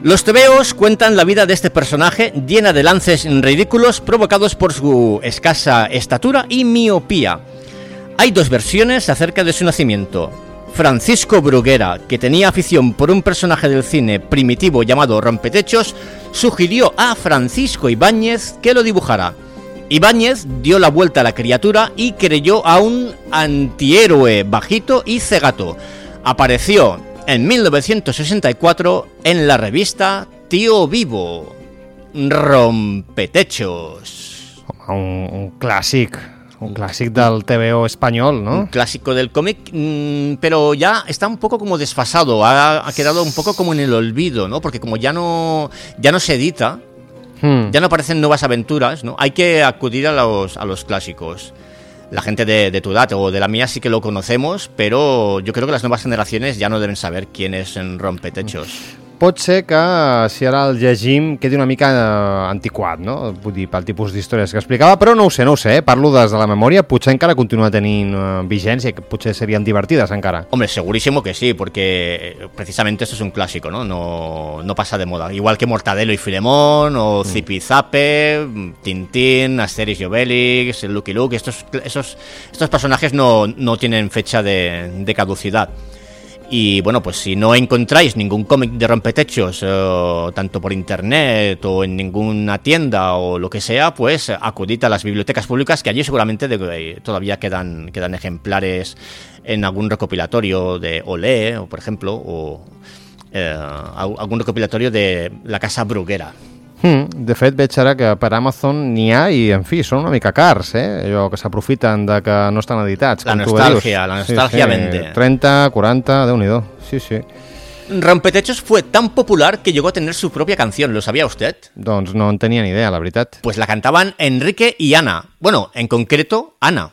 Los tebeos cuentan la vida de este personaje llena de lances ridículos provocados por su escasa estatura y miopía. Hay dos versiones acerca de su nacimiento. Francisco Bruguera, que tenía afición por un personaje del cine primitivo llamado Rompetechos, sugirió a Francisco Ibáñez que lo dibujara. Ibáñez dio la vuelta a la criatura y creyó a un antihéroe bajito y cegato. Apareció en 1964 en la revista Tío Vivo. Rompetechos. Un, un clàssic, un clàssic del TVO espanyol, no? Un clásico del cómic, mm, pero ya está un poco como desfasado, ha, ha quedado un poco como en el olvido, ¿no? Porque como ya no, ya no se edita, Hmm. ya no aparecen nuevas aventuras, ¿no? Hay que acudir a los, a los clásicos. La gente de, de tu edad o de la mía sí que lo conocemos, pero yo creo que las nuevas generaciones ya no deben saber quién es en Rompetechos. Pot ser que si ara el llegim quedi una mica eh, antiquat, no? Vull dir, pel tipus d'històries que explicava, però no ho sé, no ho sé, eh? parlo des de la memòria, potser encara continua tenint eh, vigència, que potser serien divertides encara. Hombre, segurísimo que sí, porque precisamente esto es un clásico, ¿no? No, no pasa de moda. Igual que Mortadelo y Filemón, o Mm. Zipizape, Tintín, Asterix y Obelix, el Lucky Luke, estos, esos, estos personajes no, no tienen fecha de, de caducidad. Y bueno, pues si no encontráis ningún cómic de rompetechos, eh, tanto por internet o en ninguna tienda o lo que sea, pues acudid a las bibliotecas públicas, que allí seguramente de- todavía quedan, quedan ejemplares en algún recopilatorio de Olé, o por ejemplo, o eh, al- algún recopilatorio de la Casa Bruguera. Mm, de fet, veig ara que per Amazon n'hi ha i, en fi, són una mica cars, eh? Allò que s'aprofiten de que no estan editats. La nostàlgia, la nostàlgia vende. 30, 40, déu nhi Sí, sí. Rompetechos fue tan popular que llegó a tener su propia canción, ¿lo sabía usted? Doncs no en tenia ni idea, la veritat. Pues la cantaban Enrique y Ana. Bueno, en concreto, Ana.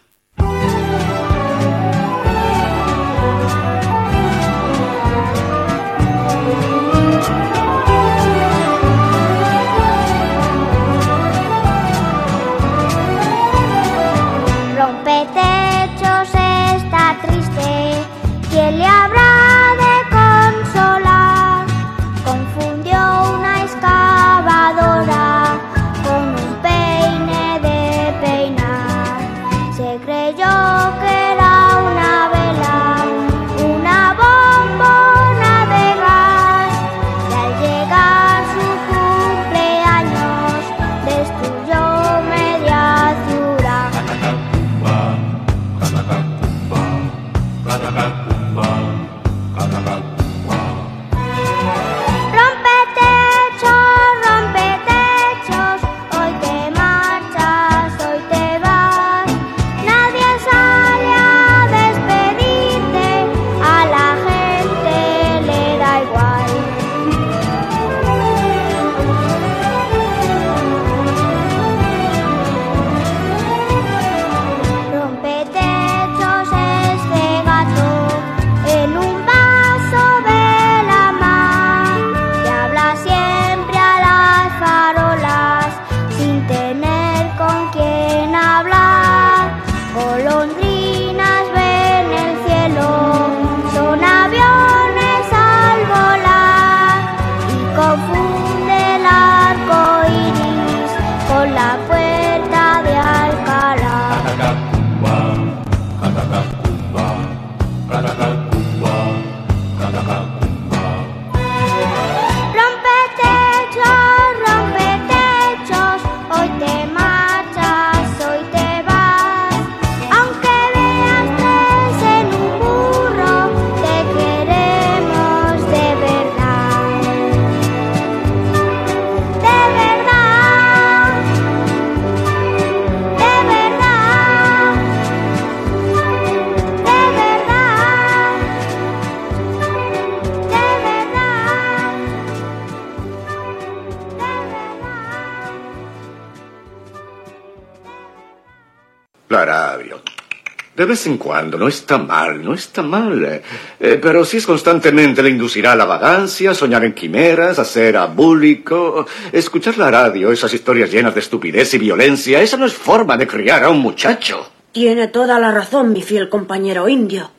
De vez en cuando, no está mal, no está mal. eh, eh, pero si es constantemente le inducirá a la vagancia, soñar en quimeras, a ser abúlico. Escuchar la radio, esas historias llenas de estupidez y violencia, esa no es forma de criar a un muchacho. Tiene toda la razón, mi fiel compañero indio.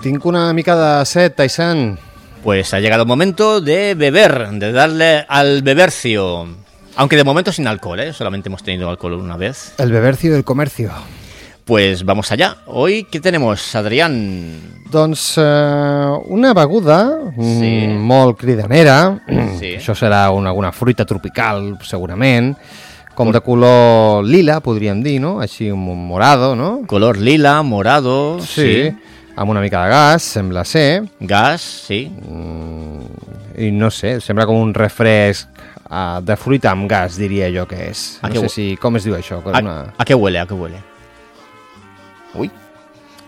Tinc una mica de set, Taisan. Pues ha llegado el momento de beber, de darle al bebercio. Aunque de momento sin alcohol, ¿eh? Solamente hemos tenido alcohol una vez. El bebercio del comercio. Pues vamos allá. Hoy, ¿qué tenemos, Adrián? Doncs eh, una beguda Sí. mm, molt cridanera, Sí. això serà una, alguna fruita tropical, segurament, com de color lila, podríem dir, no? Així, un morado, no? Color lila, morado, Sí, sí. Amb una mica de gas, sembla ser. Gas, sí. I no sé, sembla com un refresc uh, de fruita amb gas, diria jo que és. A No què sé si... Com es diu això? ¿A, Una... a qué huele? ¿A qué huele? Uy.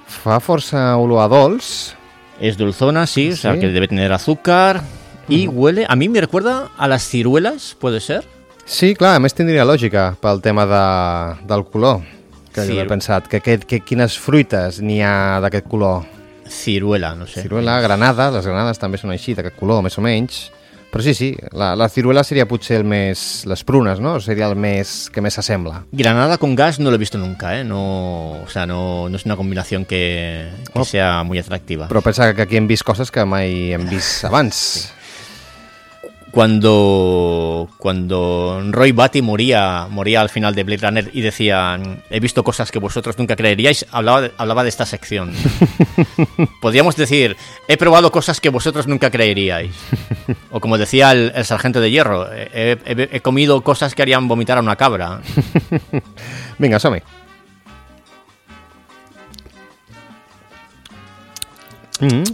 Fa força olor a dolç. Es dulzona, sí, o sea Sí. que debe tener azúcar. Y huele, a mí me recuerda a las ciruelas, ¿puede ser? Sí, clar, a més tindria lògica pel tema de, del color, que Sí. sí. he pensat, que, que, que quines fruites n'hi ha d'aquest color. Ciruela, no sé. Ciruela, granada, les granades també són així, d'aquest color, més o menys. Però sí, sí, la, la ciruela seria potser el més... Les prunes, no? Seria el més que més s'assembla. Granada con gas no lo he visto nunca, ¿eh? No, o sea, no, no es una combinación que, que Oh. sea muy atractiva. Però pensa que aquí hem vist coses que mai hem vist abans. Cuando, cuando Roy Batty moría, moría al final de Blade Runner y decía, he visto cosas que vosotros nunca creeríais, hablaba de, hablaba de esta sección. Podríamos decir, he probado cosas que vosotros nunca creeríais. O como decía el, el sargento de hierro, he, he- he comido cosas que harían vomitar a una cabra. Vinga, som-hi. Mm.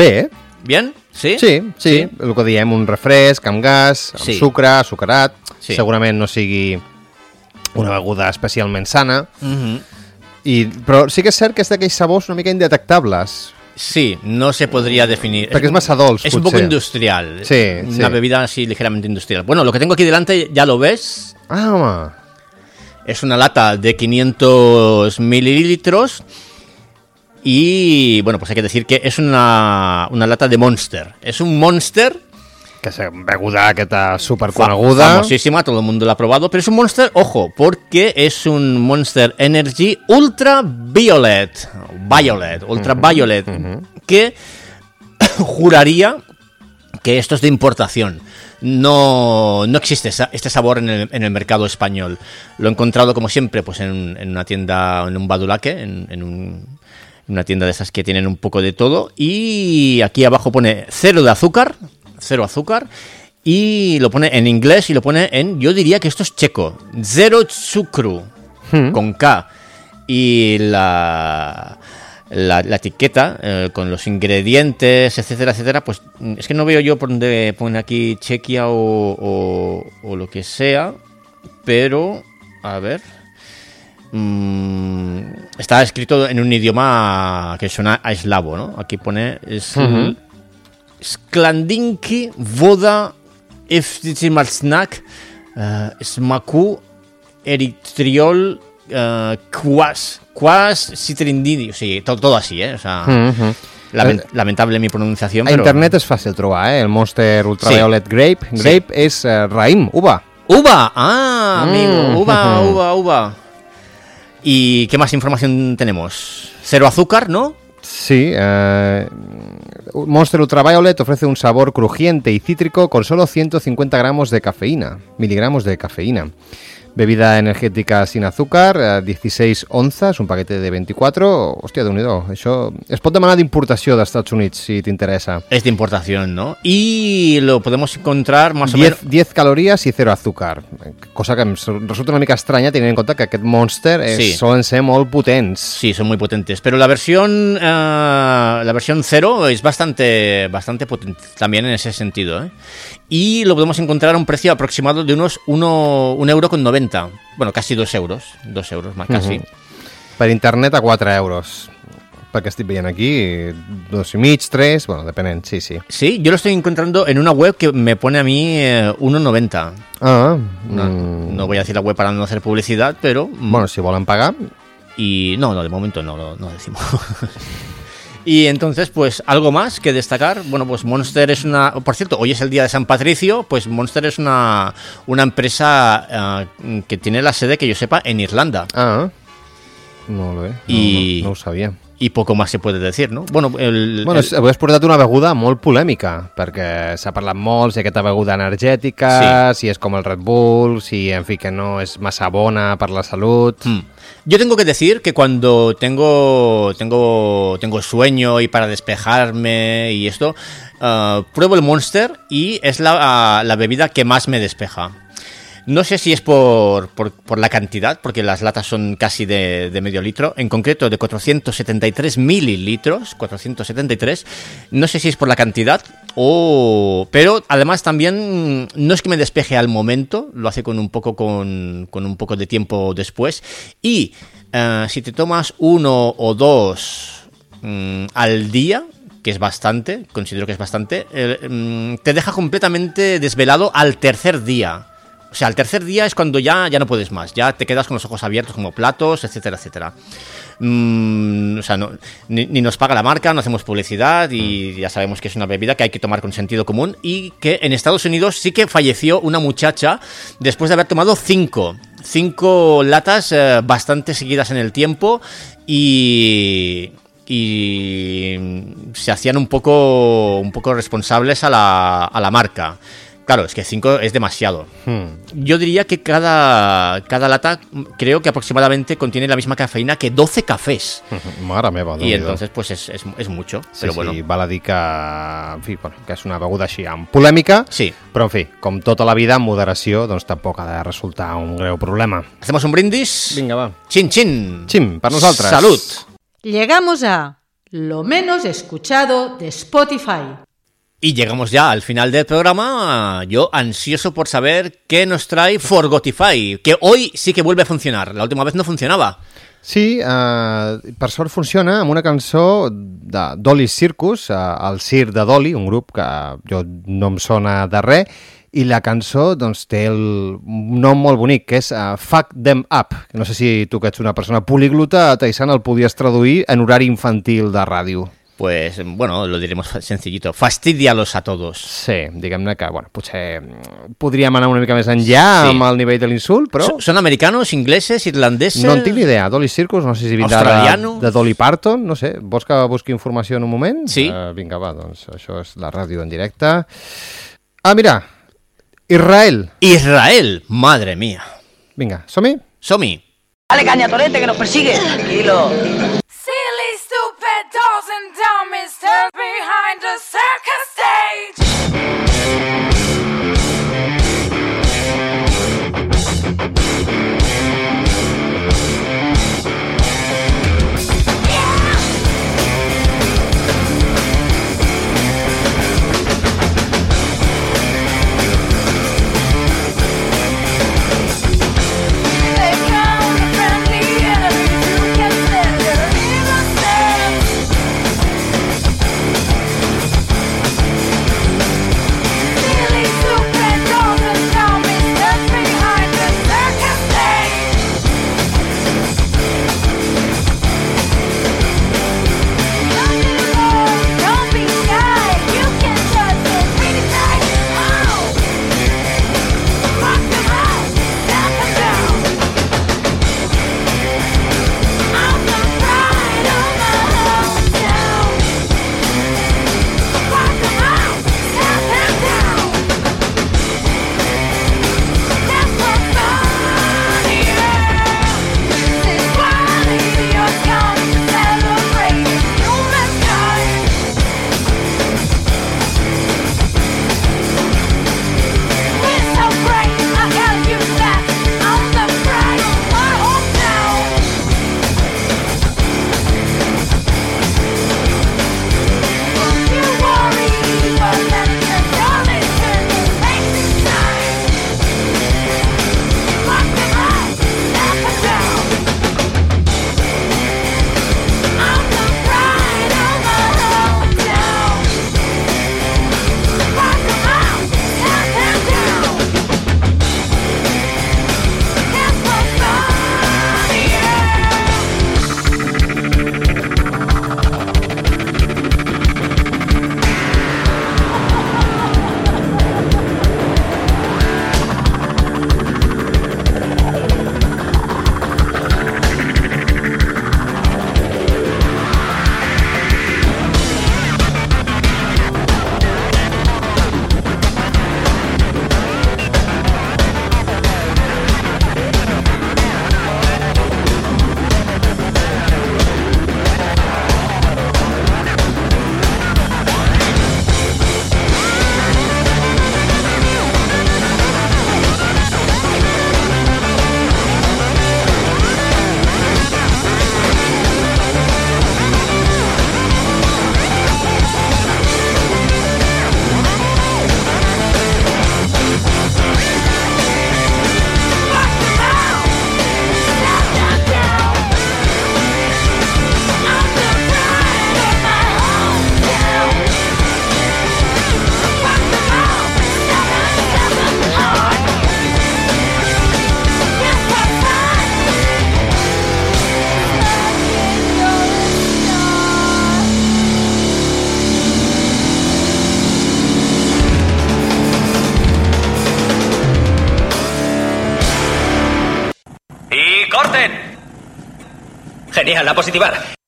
Eh? Bien? Sí? Sí, sí, el que diem, un refresc amb gas, amb Sí. sucre, azucarat, Sí. segurament no sigui una beguda especialment sana, Mhm. i, però sí que és cert que és d'aquells sabors una mica indetectables. Sí, no se podría definir. Porque es más adolç, Es un poco industrial. Sí, Una sí. bebida así ligeramente industrial. Bueno, lo que tengo aquí delante, ya lo ves. Ah. Es una lata de 500 mililitros. Y bueno, pues hay que decir que es una, una lata de Monster. Es un Monster. Que és beguda aquesta fa- superconeguda. famosísima, todo el mundo lo ha probado. Pero es un Monster, ojo, porque es un Monster Energy Ultra Violet. Violet, Ultra Violet. Que juraría que esto es de importación. No, no existe este sabor en el, en el mercado español. Lo he encontrado, como siempre, pues en, en una tienda, en un badulaque, en, en un- una tienda de esas que tienen un poco de todo. Y aquí abajo pone cero de azúcar, cero azúcar. Y lo pone en inglés y lo pone en, yo diría que esto es checo, cero zucru, con K. Y la, la, la etiqueta eh, con los ingredientes, etcétera, etcétera, pues mm, es que no veo yo por dónde pone aquí Chequia o, o, o lo que sea, pero a ver. Mm, está escrito en un idioma que suena a eslavo, ¿no? Aquí pone es. Sklandinki Voda Eftimalsnak uh, Smaku Eritriol uh, Quas Quas Citrindini, sigui, todo, todo así, ¿eh? O sea, lamen- Eh, lamentable mi pronunciación, A internet és fàcil trobar, eh? El Monster Ultraviolet Grape. Sí. Grape és eh, raïm, uva. ¡Uva! ¡Ah, amigo! Mm. ¡Uva, uva, uva! ¿Y qué más información tenemos? Cero azúcar, ¿no? Sí, eh, Monster Ultraviolet ofrece un sabor crujiente y cítrico con solo 150 gramos de cafeína, miligramos de cafeína. Bebida energètica sin azúcar, eh, 16 onzas, un paquete de 24. Hòstia, déu nhi Això es pot demanar d'importació dels Estats Units, si t'interessa. Es de importación, ¿no? Y lo podemos encontrar más o 10, menos... 10 calories i 0 azúcar. Cosa que em resulta una mica estranya tenint en compte que aquest Monster és, Sí. solen ser molt potents. Sí, son muy potentes. Pero la versión eh, la versión cero es bastante, bastante potente también en ese sentido. ¿eh? Y lo podemos encontrar a un precio aproximado de unos 1 un euro con 90. Bueno, casi 2 euros. 2 euros más casi. Per internet a 4 euros. Perquè estic veient aquí, dos i mig, tres, bueno, depenent, sí, sí. Sí, yo lo estoy encontrando en una web que me pone a mí eh, 1,90. Ah, No, mm, no voy a decir la web para no hacer publicidad, pero... mm, Bueno, si volen pagar, Y no, no, de momento no, no, no decimos. y entonces, pues, algo más que destacar. Bueno, pues Monster es una. Por cierto, hoy es el día de San Patricio. Pues Monster es una, una empresa eh, que tiene la sede, que yo sepa, en Irlanda. Ah. No, I- no, no ho sabia. Y poco más se puede decir, ¿no? Bueno, el. Bueno, el- avui has portat una beguda molt polèmica, perquè s'ha parlat molt si aquesta beguda energètica, si és com el Red Bull, si, en fi, que no és massa bona per la salut... Mm. Yo tengo que decir que cuando tengo tengo tengo sueño y para despejarme y esto, eh, pruebo el Monster y es la, la bebida que más me despeja. No sé si es por, por, la cantidad, porque las latas son casi de, medio litro, en concreto de 473 mililitros, 473. No sé si es por la cantidad o... Pero además también no es que me despeje al momento, lo hace con un poco, con, con un poco de tiempo después. Y eh, si te tomas uno o dos mm, al día, que es bastante, considero que es bastante, mm, te deja completamente desvelado al tercer día. O sea, al tercer día es cuando ya, ya no puedes más, ya te quedas con los ojos abiertos como platos, etcétera, etcétera. Mm, o sea, no- ni, ni nos paga la marca, no hacemos publicidad y ya sabemos que es una bebida que hay que tomar con sentido común y que en Estados Unidos sí que falleció una muchacha después de haber tomado cinco, cinco latas eh, bastante seguidas en el tiempo y y se hacían un poco un poco responsables a la, a la marca. Claro, es que 5 es demasiado. Hmm. Yo diría que cada, cada lata mm, creo que aproximadamente contiene la misma cafeína que 12 cafés. Mare meva, Y Déu-n'hi-do. entonces pues es, es, es mucho. Sí, bueno. val a dir que, en fi, bueno, que és una beguda així amb polèmica, sí. però en fi, com tota la vida, amb moderació, doncs tampoc ha de resultar un greu problema. ¿Hacemos un brindis? Vinga, va. Chin, chin. Chin, per nosaltres. Salud. Llegamos a lo menos escuchado de Spotify. Y llegamos ya al final del programa. Yo ansioso por saber qué nos trae Forgotify, que hoy sí que vuelve a funcionar. La última vez no funcionaba. Sí, eh, per sort funciona amb una cançó de Dolly Circus, eh, el Cir de Dolly, un grup que jo no em sona de res, i la cançó doncs, té el nom molt bonic, que és uh, Fuck Them Up. No sé si tu, que ets una persona poliglota, Taisana, el podies traduir en horari infantil de ràdio. Pues bueno, lo diremos sencillito. Fastidialos a todos. Sí, diguem-ne que, bueno, potser mm, podríem anar una mica més enllà Sí. amb el nivell de l'insult, però... So- ¿Son americanos, ingleses, irlandeses? No en tinc ni idea. Dolly Circus, no sé si vindrà de, Australiano? de Dolly Parton, no sé. Vols que busqui informació en un moment? Sí. Uh, vinga, va, doncs això és la ràdio en directe. Ah, mira, Israel. Israel, madre mía. Vinga, som-hi? Som-hi. Dale caña, Torete, que nos persigue. Tranquilo. Genial, a positivar.